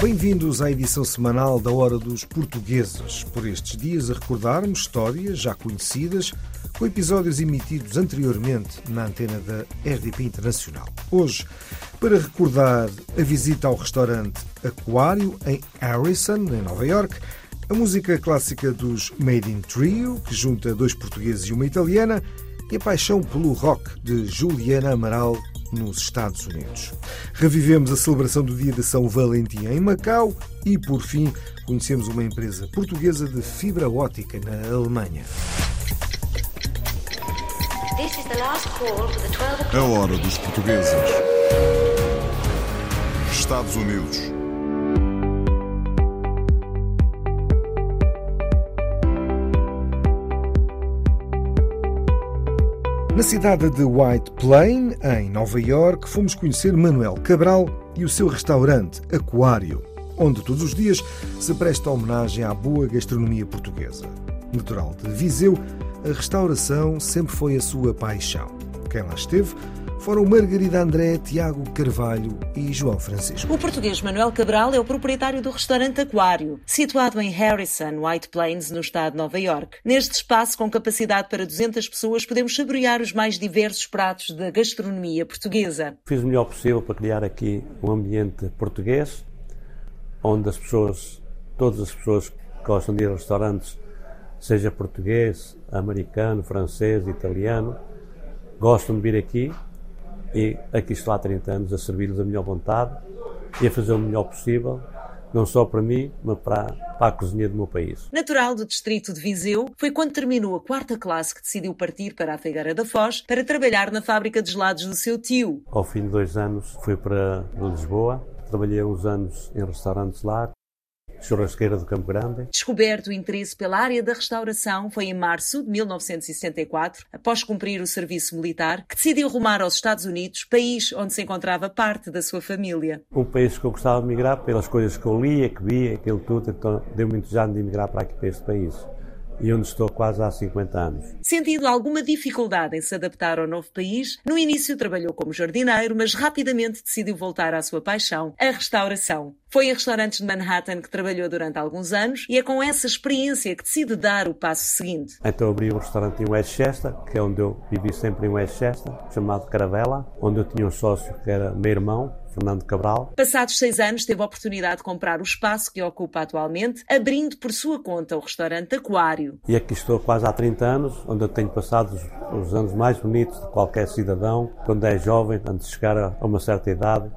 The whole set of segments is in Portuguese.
Bem-vindos à edição semanal da Hora dos Portugueses. Por estes dias a recordarmos histórias já conhecidas com episódios emitidos anteriormente na antena da RDP Internacional. Hoje, para recordar a visita ao restaurante Aquário em Harrison, em Nova York, a música clássica dos Made in Trio, que junta dois portugueses e uma italiana, e a paixão pelo rock de Juliana Amaral nos Estados Unidos. Revivemos a celebração do Dia de São Valentim em Macau e, por fim, conhecemos uma empresa portuguesa de fibra ótica na Alemanha. This is the last call for the 12 A hora dos portugueses. Estados Unidos. Na cidade de White Plain, em Nova York, fomos conhecer Manuel Cabral e o seu restaurante Aquário, onde todos os dias se presta homenagem à boa gastronomia portuguesa. Natural de Viseu, a restauração sempre foi a sua paixão. Quem lá esteve foram Margarida André, Tiago Carvalho e João Francisco. O português Manuel Cabral é o proprietário do restaurante Aquário, situado em Harrison, White Plains, no estado de Nova York. Neste espaço, com capacidade para 200 pessoas, podemos saborear os mais diversos pratos da gastronomia portuguesa. Fiz o melhor possível para criar aqui um ambiente português, onde as pessoas, todas as pessoas que gostam de ir a restaurantes, seja português, americano, francês, italiano, gostam de vir aqui e aqui estou há 30 anos a servir-lhes a melhor vontade e a fazer o melhor possível, não só para mim, mas para, para a cozinha do meu país. Natural do distrito de Viseu, foi quando terminou a quarta classe que decidiu partir para a Figueira da Foz para trabalhar na fábrica de gelados do seu tio. Ao fim de dois anos fui para Lisboa, trabalhei uns anos em restaurantes lá, churrasqueira do Campo Grande, Descoberto o interesse pela área da restauração foi em março de 1964, após cumprir o serviço militar, que decidiu rumar aos Estados Unidos, país onde se encontrava parte da sua família. um país que eu gostava de migrar pelas coisas que eu lia, que via, aquilo tudo, então deu-me entusiasmo de emigrar para aqui, para este país. E onde estou quase há 50 anos. Sentindo alguma dificuldade em se adaptar ao novo país, no início trabalhou como jardineiro, mas rapidamente decidiu voltar à sua paixão, a restauração. Foi em restaurantes de Manhattan que trabalhou durante alguns anos e é com essa experiência que decide dar o passo seguinte. Então abri um restaurante em Westchester, que é onde eu vivi sempre em Westchester, chamado Caravela, onde eu tinha um sócio que era meu irmão, Fernando Cabral. Passados seis anos, teve a oportunidade de comprar o espaço que ocupa atualmente, abrindo por sua conta o restaurante Aquário. E aqui estou quase há 30 anos, onde eu tenho passado os, os anos mais bonitos de qualquer cidadão, quando é jovem, antes de chegar a, a uma certa idade.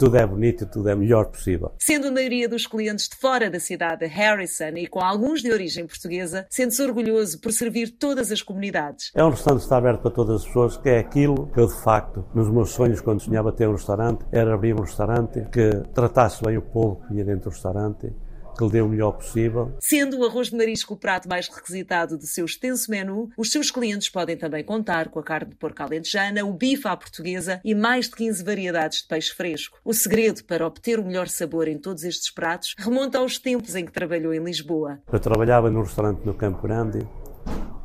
Tudo é bonito e tudo é melhor possível. Sendo a maioria dos clientes de fora da cidade de Harrison e com alguns de origem portuguesa, sente-se orgulhoso por servir todas as comunidades. É um restaurante que está aberto para todas as pessoas, que é aquilo que eu, de facto, nos meus sonhos, quando sonhava ter um restaurante, era abrir um restaurante que tratasse bem o povo que vinha dentro do restaurante, que lhe dê o melhor possível. Sendo o arroz de marisco o prato mais requisitado do seu extenso menu, os seus clientes podem também contar com a carne de porco alentejana, o bife à portuguesa e mais de 15 variedades de peixe fresco. O segredo para obter o melhor sabor em todos estes pratos remonta aos tempos em que trabalhou em Lisboa. Eu trabalhava num restaurante no Campo Grande,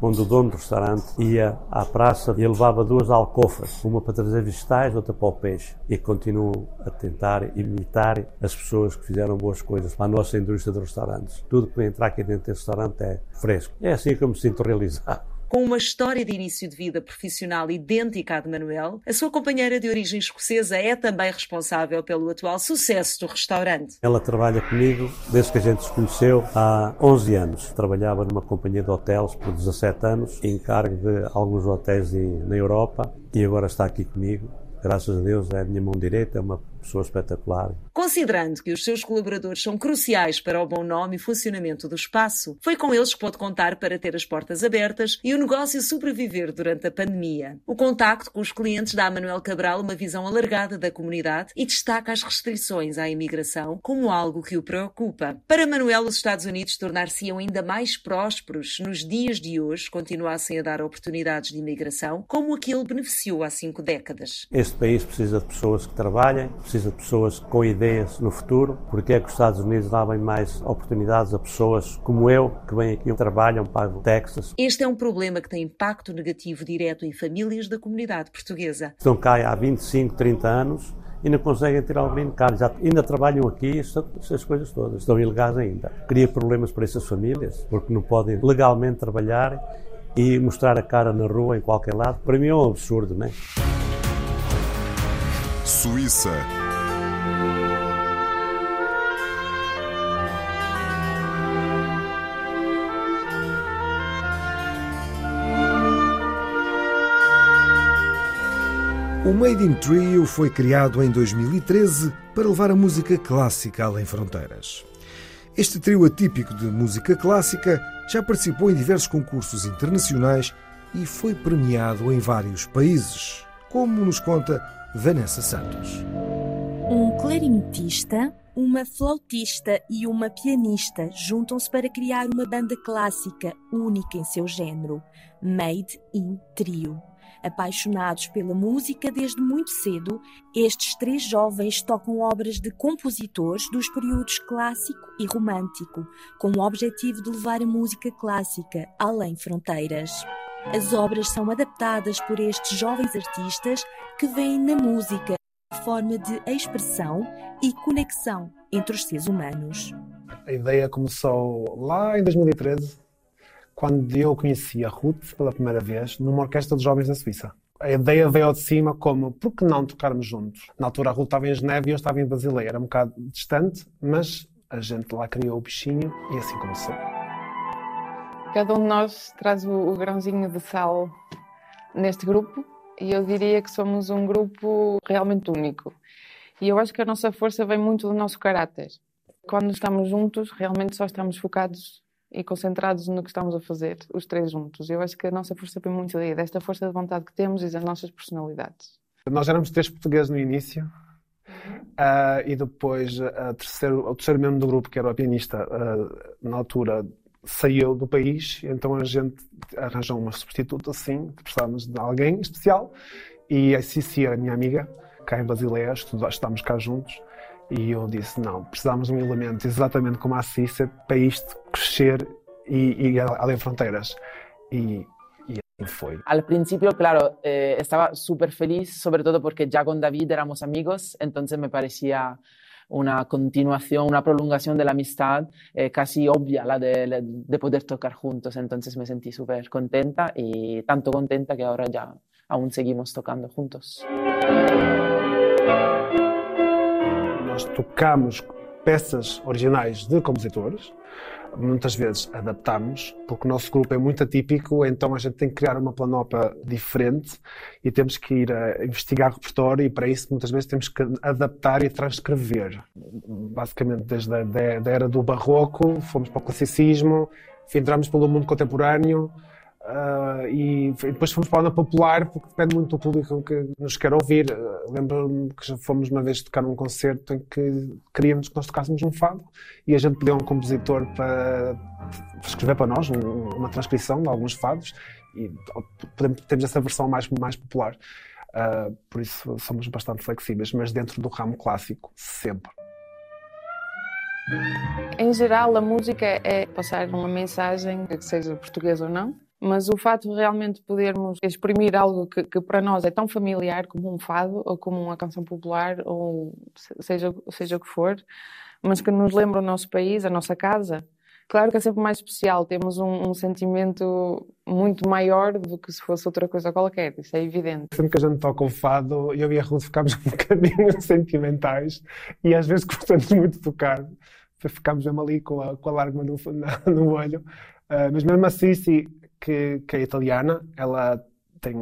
onde o dono do restaurante ia à praça e levava duas alcofas, uma para trazer vegetais, outra para o peixe. E continuo a tentar imitar as pessoas que fizeram boas coisas para a nossa indústria de restaurantes. Tudo que entra aqui dentro deste restaurante é fresco. É assim que eu me sinto realizado. Com uma história de início de vida profissional idêntica à de Manuel, a sua companheira de origem escocesa é também responsável pelo atual sucesso do restaurante. Ela trabalha comigo desde que a gente se conheceu há 11 anos. Trabalhava numa companhia de hotéis por 17 anos, em cargo de alguns hotéis em- na Europa e agora está aqui comigo. Graças a Deus é a minha mão direita, é uma pessoa espetacular. Considerando que os seus colaboradores são cruciais para o bom nome e funcionamento do espaço, foi com eles que pode contar para ter as portas abertas e o negócio sobreviver durante a pandemia. O contacto com os clientes dá a Manuel Cabral uma visão alargada da comunidade e destaca as restrições à imigração como algo que o preocupa. Para Manuel, os Estados Unidos tornar-se-iam ainda mais prósperos nos dias de hoje, continuassem a dar oportunidades de imigração, como aquele beneficiou há cinco décadas. Este país precisa de pessoas que trabalhem, precisa de pessoas com ideias no futuro, porque é que os Estados Unidos dão mais oportunidades a pessoas como eu, que vêm aqui, trabalham, pagam Texas. Este é um problema que tem impacto negativo direto em famílias da comunidade portuguesa. Estão cá há 25, 30 anos e não conseguem tirar o green card. Já, ainda trabalham aqui, essas coisas todas. Estão ilegais ainda. Cria problemas para essas famílias, porque não podem legalmente trabalhar e mostrar a cara na rua, em qualquer lado. Para mim é um absurdo, não é? Suíça. O Made in Trio foi criado em 2013 para levar a música clássica além fronteiras. Este trio atípico de música clássica já participou em diversos concursos internacionais e foi premiado em vários países, como nos conta Vanessa Santos. Um clarinetista, uma flautista e uma pianista juntam-se para criar uma banda clássica única em seu género, Made in Trio. Apaixonados pela música desde muito cedo, estes três jovens tocam obras de compositores dos períodos clássico e romântico, com o objetivo de levar a música clássica além fronteiras. As obras são adaptadas por estes jovens artistas que veem na música forma de expressão e conexão entre os seres humanos. A ideia começou lá em 2013, quando eu conheci a Ruth pela primeira vez numa orquestra de jovens da Suíça. A ideia veio de cima como, por que não tocarmos juntos? Na altura a Ruth estava em Geneve e eu estava em Basileia. Era um bocado distante, mas a gente lá criou o bichinho e assim começou. Cada um de nós traz o, o grãozinho de sal neste grupo e eu diria que somos um grupo realmente único. E eu acho que a nossa força vem muito do nosso caráter. Quando estamos juntos, realmente só estamos focados e concentrados no que estamos a fazer, os três juntos. Eu acho que a nossa força vem muito daí, desta força de vontade que temos e das nossas personalidades. Nós éramos três portugueses no início uh, e depois uh, terceiro, o terceiro membro do grupo, que era o pianista, uh, na altura saiu do país, então a gente arranjou uma substituta assim, precisávamos de alguém especial e a Cici, a minha amiga, cá em Basileia, estudamos cá juntos e eu disse, não, precisamos de um elemento exatamente como a Cissa para isto crescer e, e além fronteiras. E, y fue. Al principio, claro, eh, estaba súper feliz, sobre todo porque ya con David éramos amigos, entonces me parecía una continuación, una prolongación de la amistad eh, casi obvia, la de, de, poder tocar juntos. Entonces me sentí súper contenta y tanto contenta que ahora ya aún seguimos tocando juntos. Nós tocamos peças originais de compositores, muitas vezes adaptamos, porque o nosso grupo é muito atípico, então a gente tem que criar uma planopa diferente e temos que ir a investigar repertório e para isso muitas vezes temos que adaptar e transcrever. Basicamente desde a da era do barroco, fomos para o classicismo, entramos pelo mundo contemporâneo, Uh, e, depois fomos para a onda popular, porque depende muito do público que nos quer ouvir. Uh, Lembro-me que já fomos uma vez tocar num concerto em que queríamos que nós tocássemos um fado e a gente pediu a um compositor para escrever para nós um, uma transcrição de alguns fados e podemos, temos essa versão mais, mais popular. Uh, por isso somos bastante flexíveis, mas dentro do ramo clássico, sempre. Em geral, a música é passar uma mensagem, que seja portuguesa ou não, mas o fato de realmente podermos exprimir algo que, que, para nós é tão familiar como um fado ou como uma canção popular ou seja, seja o que for, mas que nos lembra o nosso país, a nossa casa, claro que é sempre mais especial, temos um, um, sentimento muito maior do que se fosse outra coisa qualquer, isso é evidente. Sempre que a gente toca o fado, eu e a Ruth ficamos um bocadinho sentimentais e às vezes gostamos muito de tocar, ficamos mesmo ali com a, com a lágrima no, no olho, uh, mas mesmo assim, que, que é italiana, ela tem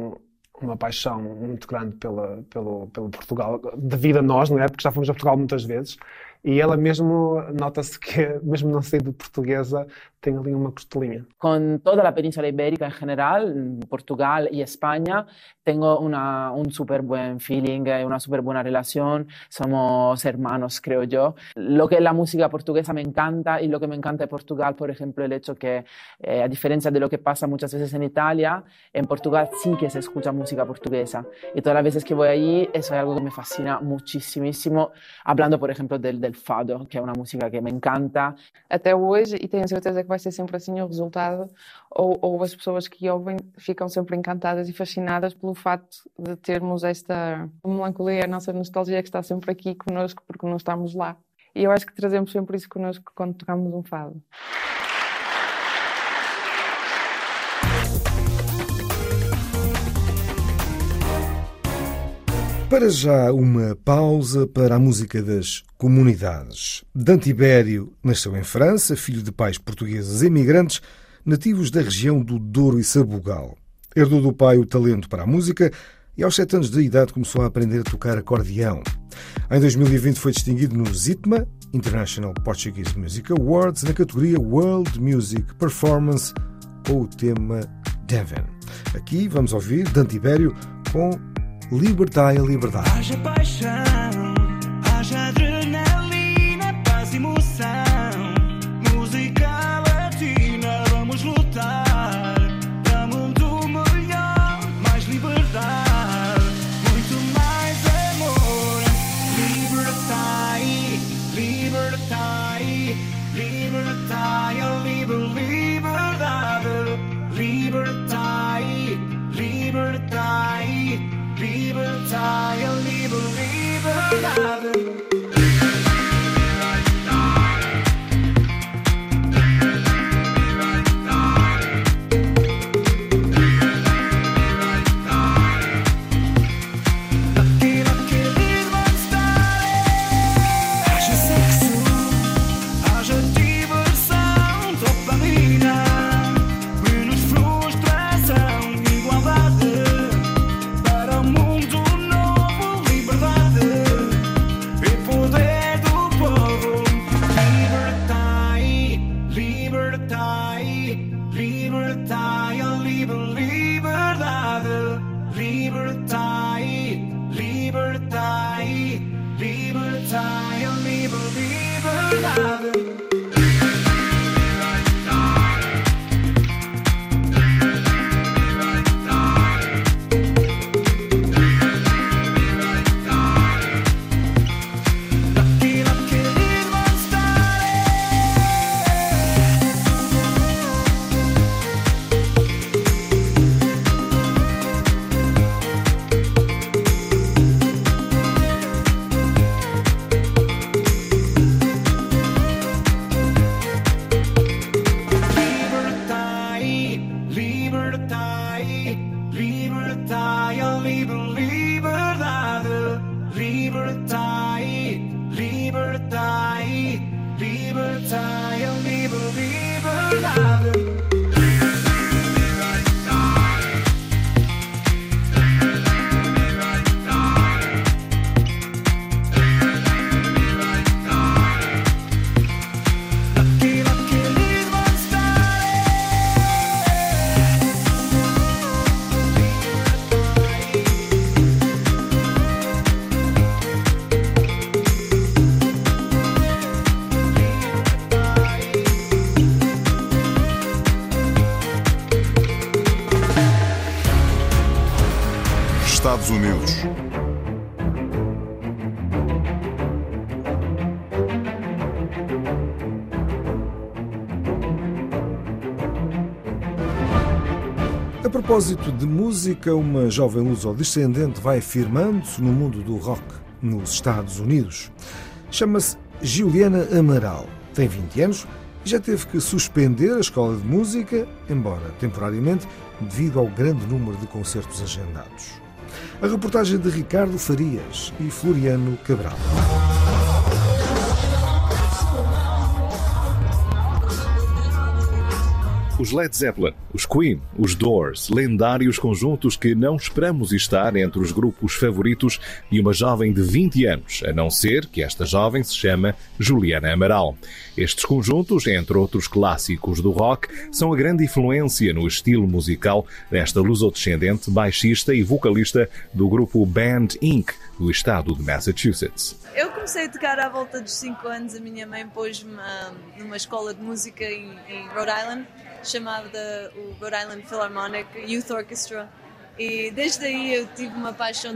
uma paixão muito grande pela, pelo, pelo Portugal, devido a nós, não é? Porque já fomos a Portugal muitas vezes. E ela mesmo, nota-se que, mesmo não sendo portuguesa, tem ali uma costelinha. Con toda la península ibérica en general, Portugal y España, tengo una, un súper buen feeling, eh, una súper buena relación. Somos hermanos, creo yo. Lo que es la música portuguesa me encanta y lo que me encanta de Portugal, por ejemplo, el hecho que, eh, a diferencia de lo que pasa muchas veces en Italia, en Portugal sí que se escucha música portuguesa. Y todas las veces que voy allí, eso es algo que me fascina muchísimo. Hablando, por ejemplo, del, del fado, que é uma música que me encanta. Até hoje, e tenho certeza que vai ser sempre assim o resultado, ou, ou as pessoas que ouvem ficam sempre encantadas e fascinadas pelo facto de termos esta melancolia, a nossa nostalgia que está sempre aqui connosco porque não estamos lá. E eu acho que trazemos sempre isso connosco quando tocamos um fado. Para já, uma pausa para a música das comunidades. Dante Ibério nasceu em França, filho de pais portugueses imigrantes, nativos da região do Douro e Sabugal. Herdou do pai o talento para a música e, aos sete anos de idade, começou a aprender a tocar acordeão. Em 2020 foi distinguido no ZITMA, International Portuguese Music Awards, na categoria World Music Performance, com o tema Devon. Aqui vamos ouvir Dante Ibério com Libertai a Liberdade. Haja paixão, haja adrenalina, Estados Unidos. A propósito de música, uma jovem luso-descendente vai firmando-se no mundo do rock nos Estados Unidos. Chama-se Juliana Amaral. Tem 20 anos e já teve que suspender a escola de música, embora temporariamente, devido ao grande número de concertos agendados. A reportagem de Ricardo Farias e Floriano Cabral. Os Led Zeppelin, os Queen, os Doors, lendários conjuntos que não esperamos estar entre os grupos favoritos de uma jovem de 20 anos, a não ser que esta jovem se chama Juliana Amaral. Estes conjuntos, entre outros clássicos do rock, são a grande influência no estilo musical desta lusodescendente baixista e vocalista do grupo Band Inc., do estado de Massachusetts. Eu comecei a tocar à volta dos 5 anos. A minha mãe pôs-me ah, numa escola de música em, em Rhode Island, chamada o Rhode Island Philharmonic Youth Orchestra. E desde aí eu tive uma paixão.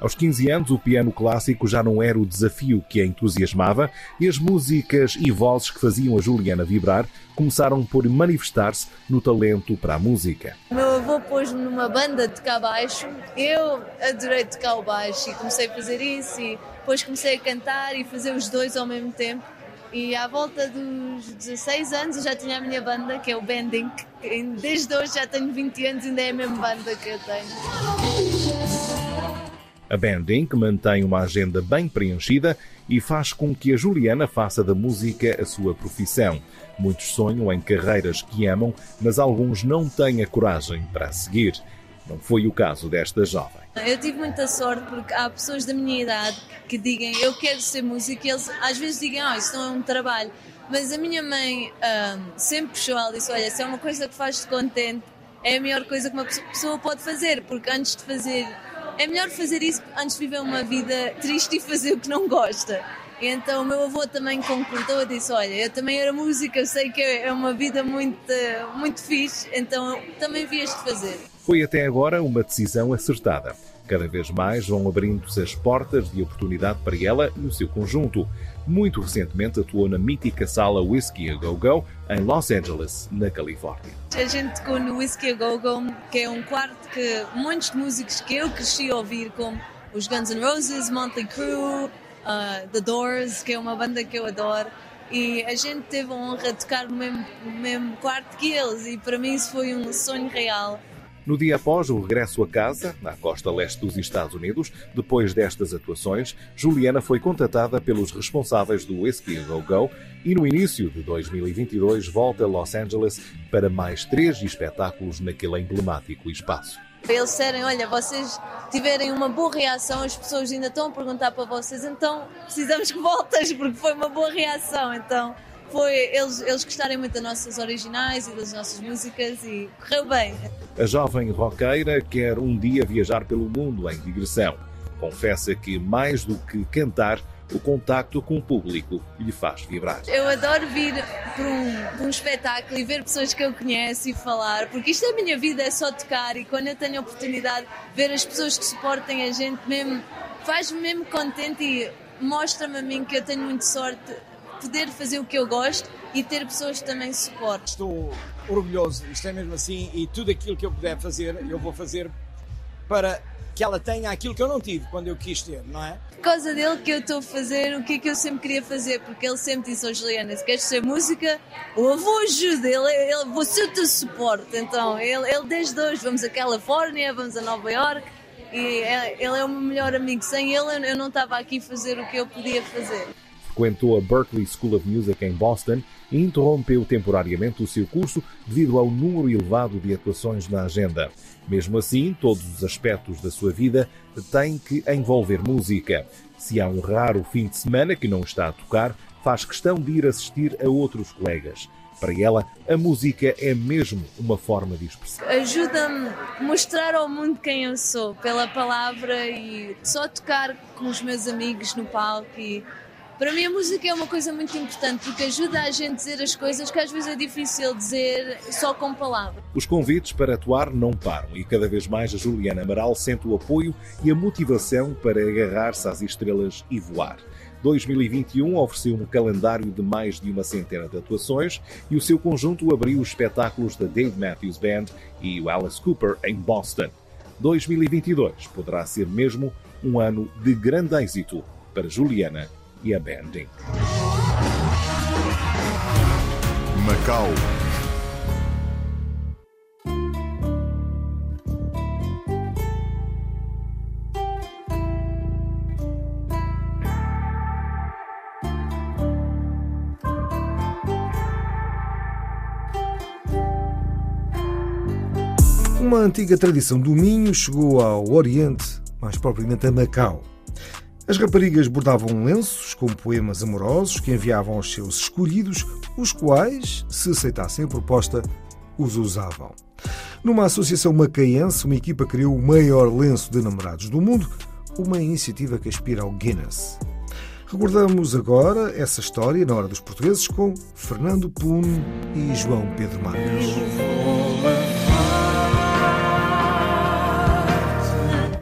Aos 15 anos, o piano clássico já não era o desafio que a entusiasmava e as músicas e vozes que faziam a Juliana vibrar começaram por manifestar-se no talento para a música. Meu avô pôs-me numa banda de tocar baixo. Eu adorei tocar o baixo e comecei a fazer isso. E depois comecei a cantar e fazer os dois ao mesmo tempo. E à volta dos 16 anos eu já tinha a minha banda, que é o Bending. Desde hoje já tenho 20 anos e ainda é a mesma banda que eu tenho. A Band Inc. mantém uma agenda bem preenchida e faz com que a Juliana faça da música a sua profissão. Muitos sonham em carreiras que amam, mas alguns não têm a coragem para seguir. Não foi o caso desta jovem. Eu tive muita sorte porque há pessoas da minha idade que digam eu quero ser músico e eles às vezes digam ah, isso não é um trabalho. Mas a minha mãe sempre puxou ela disse: olha, se é uma coisa que faz-te contente, é a melhor coisa que uma pessoa pode fazer, porque antes de fazer é melhor fazer isso antes de viver uma vida triste e fazer o que não gosta. E então o meu avô também concordou e disse: Olha, eu também era música, eu sei que é uma vida muito, muito fixe, então também vias de fazer. Foi até agora uma decisão acertada. Cada vez mais vão abrindo-se as portas de oportunidade para ela e o seu conjunto. Muito recentemente atuou na mítica sala Whiskey a Go Go em Los Angeles, na Califórnia. A gente tocou no Whiskey a Go Go, que é um quarto que muitos músicos que eu cresci a ouvir, como os Guns N' Roses, Motley Crue, uh, The Doors, que é uma banda que eu adoro. E a gente teve a honra de tocar no mesmo, no mesmo quarto que eles, e para mim isso foi um sonho real. No dia após o regresso a casa, na costa leste dos Estados Unidos, depois destas atuações, Juliana foi contatada pelos responsáveis do Whiskey Go Go e no início de 2022 volta a Los Angeles para mais três espetáculos naquele emblemático espaço. Eles disserem, olha, vocês tiverem uma boa reação, as pessoas ainda estão a perguntar para vocês, então precisamos que voltas, porque foi uma boa reação, então foi eles, eles gostarem muito das nossas originais e das nossas músicas e correu bem. A jovem roqueira quer um dia viajar pelo mundo em digressão. Confessa que, mais do que cantar, o contacto com o público lhe faz vibrar. Eu adoro vir para um, um espetáculo e ver pessoas que eu conheço e falar, porque isto é a minha vida, é só tocar e quando eu tenho a oportunidade de ver as pessoas que suportem a gente mesmo, faz-me mesmo contente e mostra-me a mim que eu tenho muita sorte poder fazer o que eu gosto e ter pessoas que também suportam. Estou orgulhoso, isto é mesmo assim, e tudo aquilo que eu puder fazer, eu vou fazer para que ela tenha aquilo que eu não tive quando eu quis ter, não é? Por causa dele que eu estou a fazer o que é que eu sempre queria fazer, porque ele sempre disse ao Juliana, se queres ser música, o avô ajuda, ele, ele, você te suporte. Então, ele, ele desde hoje, vamos a Califórnia, vamos a Nova York, e ele é o meu melhor amigo. Sem ele, eu não estava aqui a fazer o que eu podia fazer frequentou a Berklee School of Music em Boston e interrompeu temporariamente o seu curso devido ao número elevado de atuações na agenda. Mesmo assim, todos os aspectos da sua vida têm que envolver música. Se há um raro fim de semana que não está a tocar, faz questão de ir assistir a outros colegas. Para ela, a música é mesmo uma forma de expressão. Ajuda-me a mostrar ao mundo quem eu sou, pela palavra e só tocar com os meus amigos no palco e para mim a música é uma coisa muito importante porque ajuda a gente a dizer as coisas que às vezes é difícil dizer só com palavras. Os convites para atuar não param e cada vez mais a Juliana Amaral sente o apoio e a motivação para agarrar-se às estrelas e voar. 2021 ofereceu um calendário de mais de uma centena de atuações e o seu conjunto abriu os espetáculos da Dave Matthews Band e o Alice Cooper em Boston. 2022 poderá ser mesmo um ano de grande êxito para Juliana e a Banding. Macau. Uma antiga tradição do Minho chegou ao Oriente, mais propriamente a Macau. As raparigas bordavam lenços com poemas amorosos que enviavam aos seus escolhidos, os quais, se aceitassem a proposta, os usavam. Numa associação macaense, uma equipa criou o maior lenço de namorados do mundo, uma iniciativa que aspira ao Guinness. Recordamos agora essa história na hora dos portugueses com Fernando Puno e João Pedro Marques.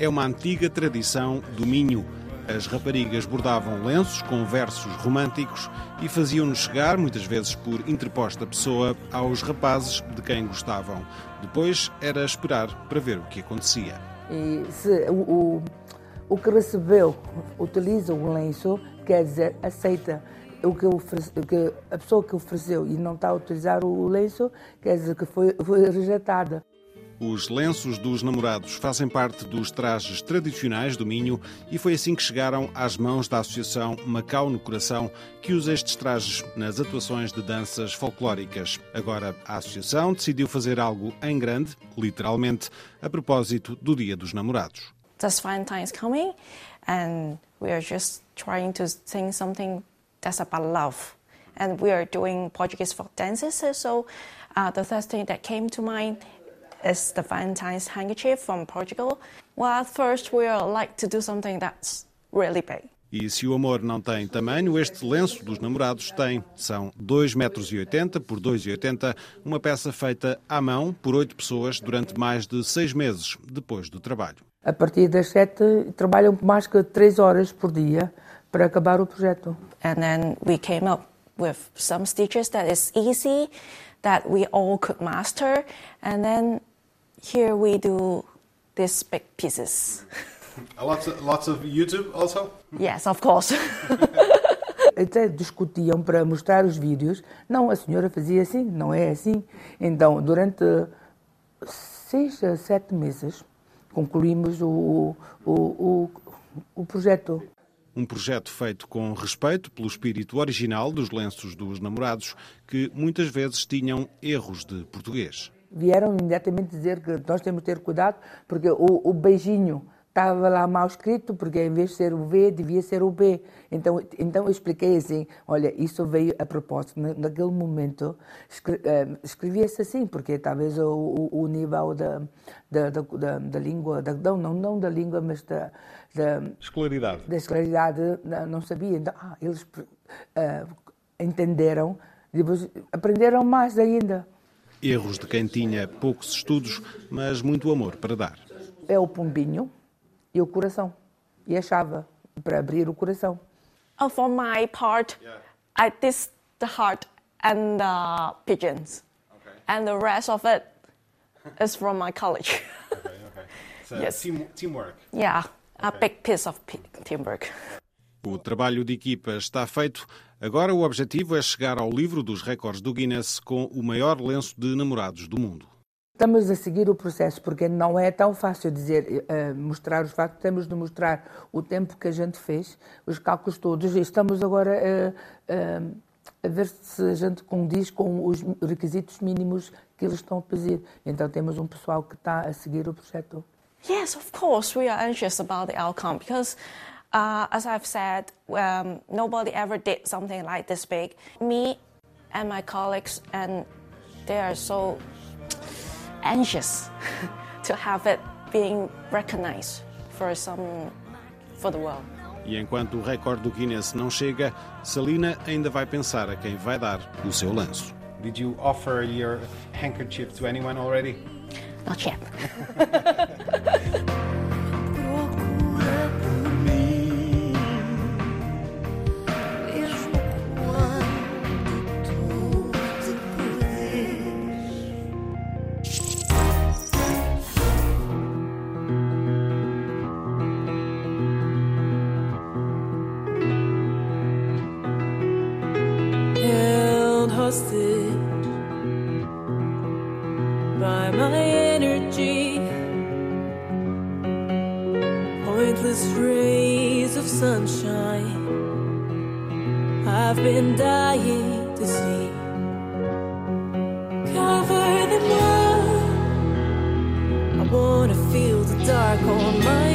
É uma antiga tradição do Minho. As raparigas bordavam lenços com versos românticos e faziam-nos chegar, muitas vezes por interposta pessoa, aos rapazes de quem gostavam. Depois era esperar para ver o que acontecia. E se o, o, o que recebeu utiliza o lenço, quer dizer, aceita o que, que a pessoa que ofereceu e não está a utilizar o lenço, quer dizer que foi, foi rejeitada. Os lenços dos namorados fazem parte dos trajes tradicionais do Minho e foi assim que chegaram às mãos da Associação Macau no Coração, que usa estes trajes nas atuações de danças folclóricas. Agora, a Associação decidiu fazer algo em grande, literalmente, a propósito do Dia dos Namorados. There's Valentine's coming, and we are just trying to sing something that's about love. And we are doing Portuguese folk dances, so uh, the first thing that came to mind is the Valentine's handkerchief from Portugal. Well, at first we are like to do something that's really big. E se o amor não tem tamanho, este lenço dos namorados tem. São 2,80 metros por 2,80, uma peça feita à mão por oito pessoas durante mais de seis meses depois do trabalho. A partir das sete, trabalham mais que três horas por dia para acabar o projeto. And then we came up with some stitches that is easy, that we all could master, and then here we do these big pieces. lots of, lots of YouTube also? Yes, of course. Até discutiam para mostrar os vídeos. Não, a senhora fazia assim, não é assim. Então, durante seis a sete meses, concluímos o, o, o, o projeto. Um projeto feito com respeito pelo espírito original dos lenços dos namorados, que muitas vezes tinham erros de português. Vieram imediatamente dizer que nós temos que ter cuidado, porque o, o beijinho estava lá mal escrito, porque em vez de ser o V, devia ser o B. Então, então eu expliquei assim: olha, isso veio a propósito. Naquele momento eh, escrevia-se assim, porque talvez o, o, o nível da, da, da, da, língua, da, não, não da língua, mas da. da escolaridade. Da escolaridade não sabia. Então, ah, eles uh, entenderam, depois aprenderam mais ainda. Erros de quem tinha poucos estudos, mas muito amor para dar. É o pombinho e o coração. E a chave para abrir o coração. Oh, for my part, yeah. I did the heart and the pigeons. Okay. And the rest of it is from my college. okay, okay. So yes. team, teamwork. Yeah, a big piece of teamwork. O trabalho de equipa está feito. Agora o objetivo é chegar ao livro dos recordes do Guinness com o maior lenço de namorados do mundo. Estamos a seguir o processo porque não é tão fácil dizer, uh, mostrar os factos, temos de mostrar o tempo que a gente fez, os cálculos todos, e estamos agora uh, a ver se a gente condiz com os requisitos mínimos que eles estão a pedir. Então temos um pessoal que está a seguir o projeto. Yes, of course, we are anxious about the outcome because, uh, as I've said, um, nobody ever did something like this big. Me and my colleagues, and they are so anxious to have it being recognized for some for the world. E enquanto o recorde do Guinness não chega, Salina ainda vai pensar a quem vai dar o seu lanço. Did you offer your handkerchief to anyone already? Not yet. I've been dying to see. Cover them up. I wanna feel the dark on my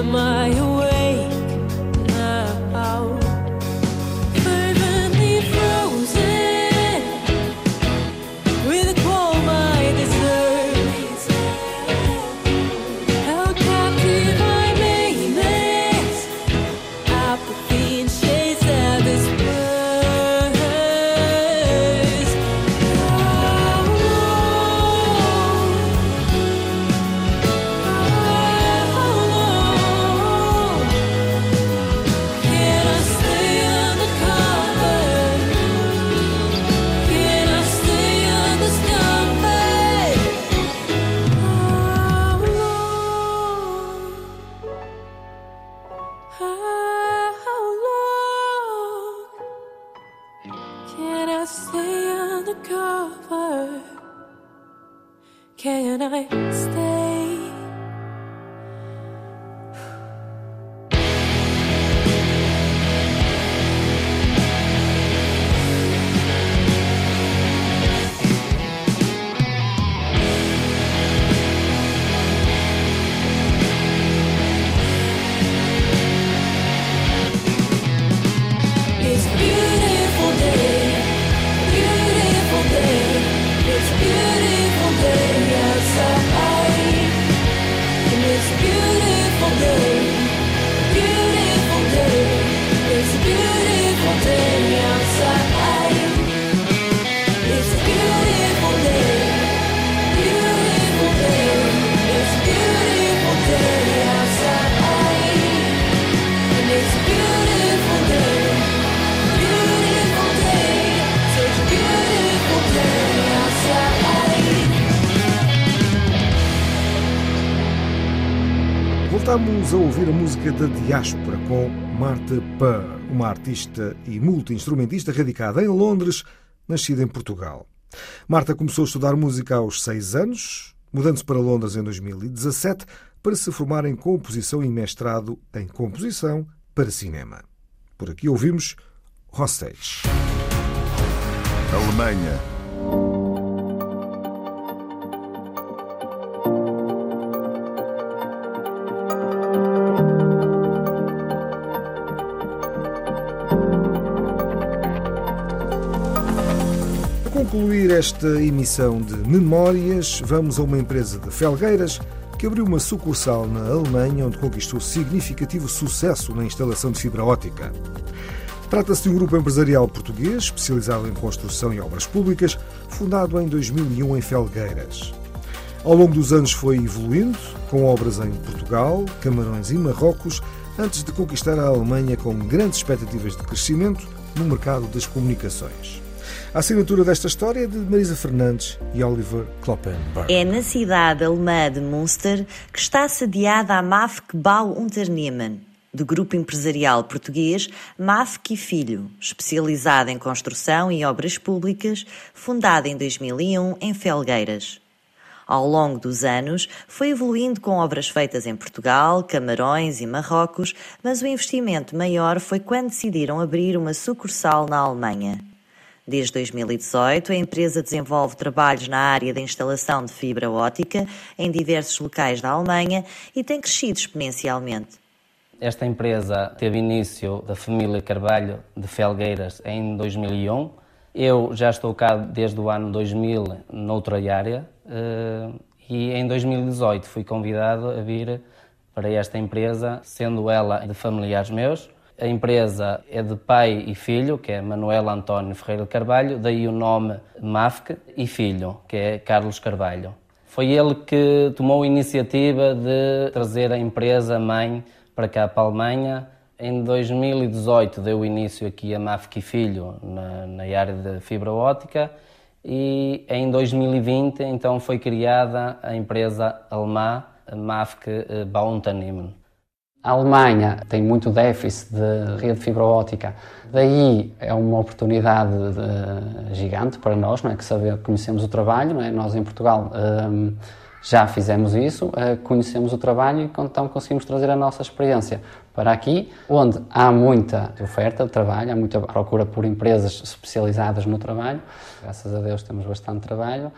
Am I Voltámos a ouvir a música da Diáspora com Marta Purr, uma artista e multi-instrumentista radicada em Londres, nascida em Portugal. Marta começou a estudar música aos seis anos, mudando-se para Londres em 2017 para se formar em composição e mestrado em composição para cinema. Por aqui ouvimos Hostage. Alemanha. Concluir esta emissão de Memórias, vamos a uma empresa de Felgueiras que abriu uma sucursal na Alemanha onde conquistou significativo sucesso na instalação de fibra óptica. Trata-se de um grupo empresarial português especializado em construção e obras públicas, fundado em 2001 em Felgueiras. Ao longo dos anos foi evoluindo, com obras em Portugal, Camarões e Marrocos, antes de conquistar a Alemanha com grandes expectativas de crescimento no mercado das comunicações. A assinatura desta história é de Marisa Fernandes e Oliver Kloppenberg. É na cidade alemã de Münster que está sediada a Mafk Bau Unternehmen, do grupo empresarial português Mafk e Filho, especializada em construção e obras públicas, fundada em 2001 em Felgueiras. Ao longo dos anos, foi evoluindo com obras feitas em Portugal, Camarões e Marrocos, mas o investimento maior foi quando decidiram abrir uma sucursal na Alemanha. Desde 2018, a empresa desenvolve trabalhos na área da instalação de fibra óptica em diversos locais da Alemanha e tem crescido exponencialmente. Esta empresa teve início da família Carvalho de Felgueiras em 2001. Eu já estou cá desde o ano 2000 noutra área eh, e em 2018 fui convidado a vir para esta empresa, sendo ela de familiares meus. A empresa é de pai e filho, que é Manuel António Ferreira Carvalho, daí o nome MAFC, e filho, que é Carlos Carvalho. Foi ele que tomou a iniciativa de trazer a empresa mãe para cá, para a Alemanha. Em 2018 deu início aqui a MAFC e Filho, na, na área de fibra óptica, e em 2020 então foi criada a empresa alemã MAFC Bauunternehmen. A Alemanha tem muito déficit de rede de fibra óptica, daí é uma oportunidade de, gigante para nós, não é? que saber, conhecemos o trabalho, não é? nós em Portugal um, já fizemos isso, uh, conhecemos o trabalho e então conseguimos trazer a nossa experiência para aqui, onde há muita oferta de trabalho, há muita procura por empresas especializadas no trabalho, graças a Deus temos bastante trabalho,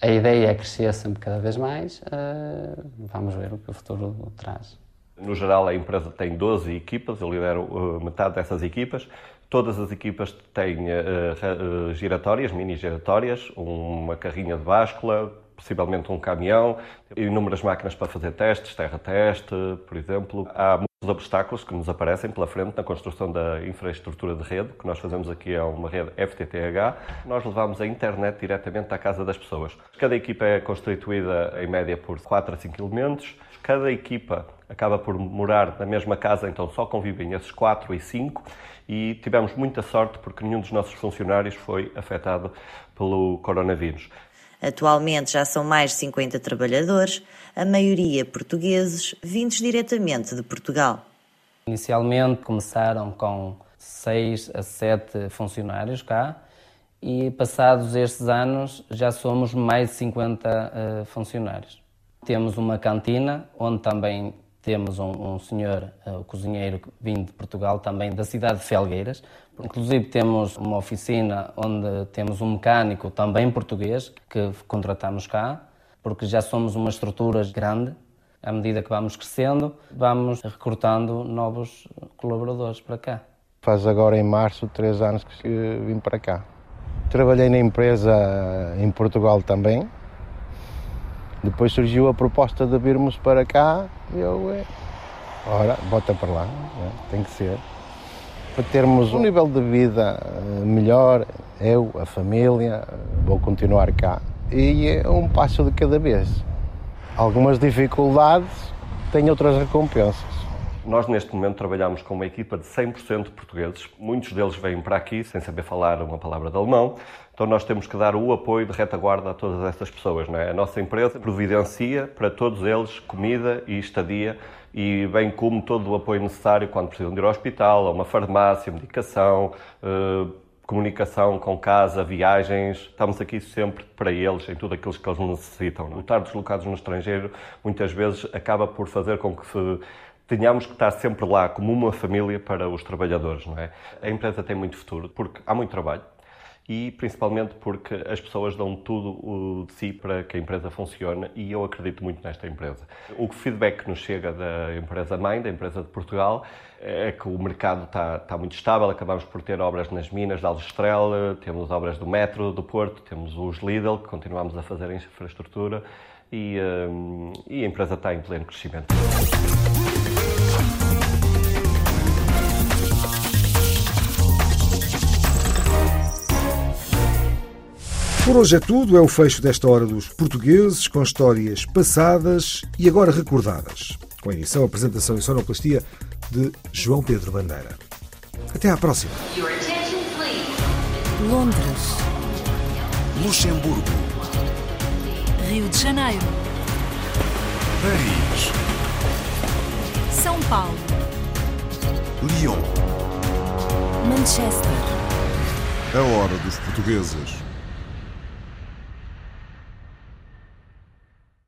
a ideia é crescer sempre cada vez mais, uh, vamos ver o que o futuro traz. No geral, a empresa tem 12 equipas, eu lidero uh, metade dessas equipas. Todas as equipas têm uh, uh, giratórias, mini giratórias, uma carrinha de báscula, possivelmente um caminhão, inúmeras máquinas para fazer testes, terra-teste, por exemplo. Há muitos obstáculos que nos aparecem pela frente na construção da infraestrutura de rede, que nós fazemos aqui é uma rede FTTH. Nós levamos a internet diretamente à casa das pessoas. Cada equipa é constituída, em média, por 4 a 5 elementos. Cada equipa acaba por morar na mesma casa, então só convivem esses 4 e 5 e tivemos muita sorte porque nenhum dos nossos funcionários foi afetado pelo coronavírus. Atualmente já são mais de 50 trabalhadores, a maioria portugueses, vindos diretamente de Portugal. Inicialmente começaram com 6 a 7 funcionários cá e passados estes anos já somos mais de 50 uh, funcionários. Temos uma cantina onde também temos um, um senhor, uh, cozinheiro vindo de Portugal, também da cidade de Felgueiras. Inclusive temos uma oficina onde temos um mecânico também português que contratamos cá, porque já somos uma estrutura grande. À medida que vamos crescendo, vamos recrutando novos colaboradores para cá. Faz agora em março três anos que vim para cá. Trabalhei na empresa em Portugal também, depois surgiu a proposta de virmos para cá e eu, é, ora, bota para lá, é, tem que ser. Para termos um nível de vida eh, melhor, eu, a família, vou continuar cá. E é um passo de cada vez. Algumas dificuldades têm outras recompensas. Nós, neste momento, trabalhamos com uma equipa de 100% portugueses. Muitos deles vêm para aqui sem saber falar uma palavra de alemão. Então, nós temos que dar o apoio de retaguarda a todas essas pessoas. Não é? A nossa empresa providencia para todos eles comida e estadia, e bem como todo o apoio necessário quando precisam de ir ao hospital, a uma farmácia, medicação, eh, comunicação com casa, viagens. Estamos aqui sempre para eles, em tudo aquilo que eles necessitam. O estar deslocados no estrangeiro, muitas vezes, acaba por fazer com que tenhamos que estar sempre lá como uma família para os trabalhadores, não é? A empresa tem muito futuro porque há muito trabalho e principalmente porque as pessoas dão tudo de si para que a empresa funcione e eu acredito muito nesta empresa. O feedback que nos chega da empresa mãe, da empresa de Portugal, é que o mercado está, está muito estável, acabamos por ter obras nas minas de Aljustrel, temos obras do metro do Porto, temos os Lidl, que continuamos a fazer infraestrutura e, hum, e a empresa está em pleno crescimento. Por hoje é tudo, é o fecho desta hora dos portugueses, com histórias passadas e agora recordadas, com a edição, apresentação e sonoplastia de João Pedro Bandeira. Até à próxima. Londres, Luxemburgo, Rio de Janeiro, Paris, São Paulo, Lyon. Manchester, A hora dos portugueses.